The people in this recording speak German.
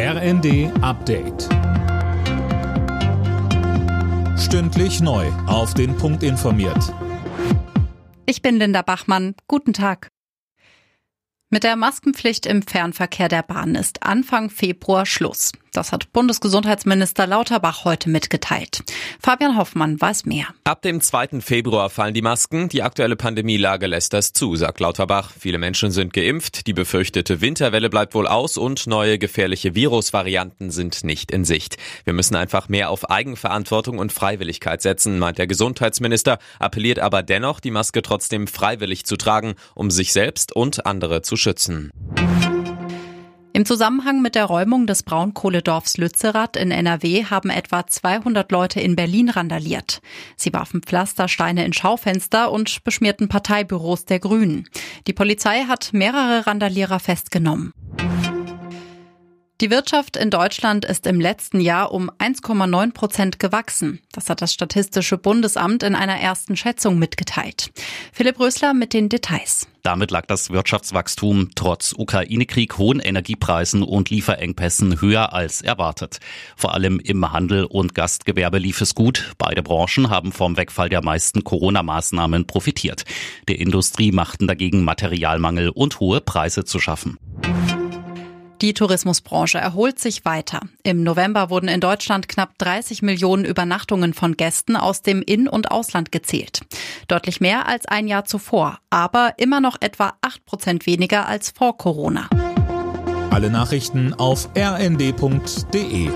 RND Update. Stündlich neu. Auf den Punkt informiert. Ich bin Linda Bachmann. Guten Tag. Mit der Maskenpflicht im Fernverkehr der Bahn ist Anfang Februar Schluss. Das hat Bundesgesundheitsminister Lauterbach heute mitgeteilt. Fabian Hoffmann weiß mehr. Ab dem 2. Februar fallen die Masken. Die aktuelle Pandemielage lässt das zu, sagt Lauterbach. Viele Menschen sind geimpft, die befürchtete Winterwelle bleibt wohl aus und neue gefährliche Virusvarianten sind nicht in Sicht. Wir müssen einfach mehr auf Eigenverantwortung und Freiwilligkeit setzen, meint der Gesundheitsminister, appelliert aber dennoch, die Maske trotzdem freiwillig zu tragen, um sich selbst und andere zu schützen. Im Zusammenhang mit der Räumung des Braunkohledorfs Lützerath in NRW haben etwa 200 Leute in Berlin randaliert. Sie warfen Pflastersteine in Schaufenster und beschmierten Parteibüros der Grünen. Die Polizei hat mehrere Randalierer festgenommen. Die Wirtschaft in Deutschland ist im letzten Jahr um 1,9 Prozent gewachsen. Das hat das Statistische Bundesamt in einer ersten Schätzung mitgeteilt. Philipp Rösler mit den Details. Damit lag das Wirtschaftswachstum trotz Ukraine-Krieg, hohen Energiepreisen und Lieferengpässen höher als erwartet. Vor allem im Handel und Gastgewerbe lief es gut. Beide Branchen haben vom Wegfall der meisten Corona-Maßnahmen profitiert. Der Industrie machten dagegen Materialmangel und hohe Preise zu schaffen. Die Tourismusbranche erholt sich weiter. Im November wurden in Deutschland knapp 30 Millionen Übernachtungen von Gästen aus dem In- und Ausland gezählt. Deutlich mehr als ein Jahr zuvor, aber immer noch etwa 8 Prozent weniger als vor Corona. Alle Nachrichten auf rnd.de